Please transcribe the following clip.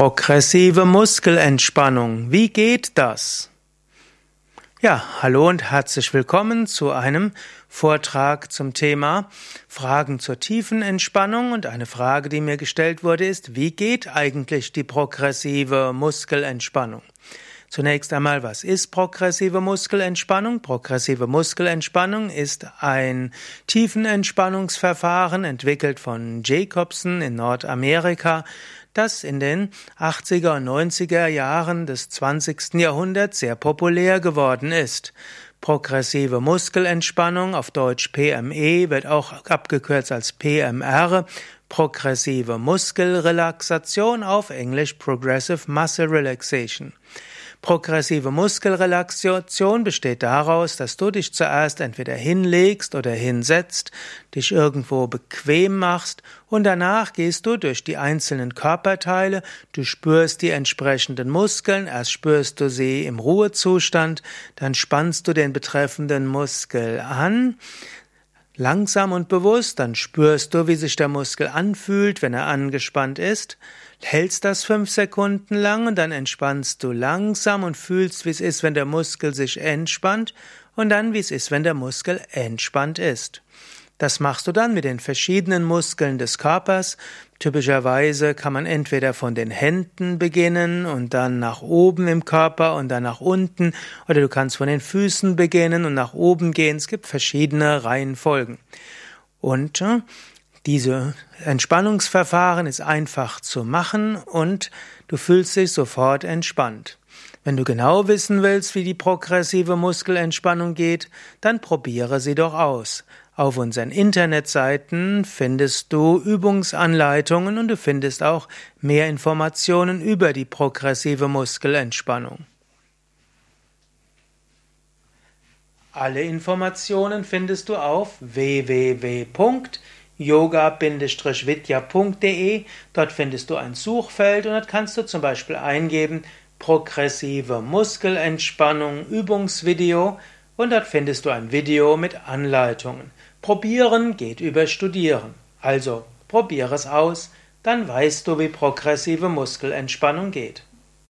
Progressive Muskelentspannung. Wie geht das? Ja, hallo und herzlich willkommen zu einem Vortrag zum Thema Fragen zur tiefen Entspannung. Und eine Frage, die mir gestellt wurde, ist, wie geht eigentlich die progressive Muskelentspannung? Zunächst einmal, was ist progressive Muskelentspannung? Progressive Muskelentspannung ist ein Tiefenentspannungsverfahren entwickelt von Jacobson in Nordamerika das in den 80er und 90er Jahren des 20. Jahrhunderts sehr populär geworden ist. Progressive Muskelentspannung, auf Deutsch PME, wird auch abgekürzt als PMR, progressive Muskelrelaxation, auf Englisch Progressive Muscle Relaxation. Progressive Muskelrelaxation besteht daraus, dass du dich zuerst entweder hinlegst oder hinsetzt, dich irgendwo bequem machst und danach gehst du durch die einzelnen Körperteile, du spürst die entsprechenden Muskeln, erst spürst du sie im Ruhezustand, dann spannst du den betreffenden Muskel an, langsam und bewusst, dann spürst du, wie sich der Muskel anfühlt, wenn er angespannt ist, hältst das fünf Sekunden lang und dann entspannst du langsam und fühlst, wie es ist, wenn der Muskel sich entspannt und dann, wie es ist, wenn der Muskel entspannt ist. Das machst du dann mit den verschiedenen Muskeln des Körpers. Typischerweise kann man entweder von den Händen beginnen und dann nach oben im Körper und dann nach unten oder du kannst von den Füßen beginnen und nach oben gehen. Es gibt verschiedene Reihenfolgen. Und äh, diese Entspannungsverfahren ist einfach zu machen und du fühlst dich sofort entspannt. Wenn du genau wissen willst, wie die progressive Muskelentspannung geht, dann probiere sie doch aus. Auf unseren Internetseiten findest du Übungsanleitungen und du findest auch mehr Informationen über die progressive Muskelentspannung. Alle Informationen findest du auf www yoga-vidya.de. Dort findest du ein Suchfeld und dort kannst du zum Beispiel eingeben progressive Muskelentspannung Übungsvideo und dort findest du ein Video mit Anleitungen. Probieren geht über Studieren. Also probiere es aus, dann weißt du, wie progressive Muskelentspannung geht.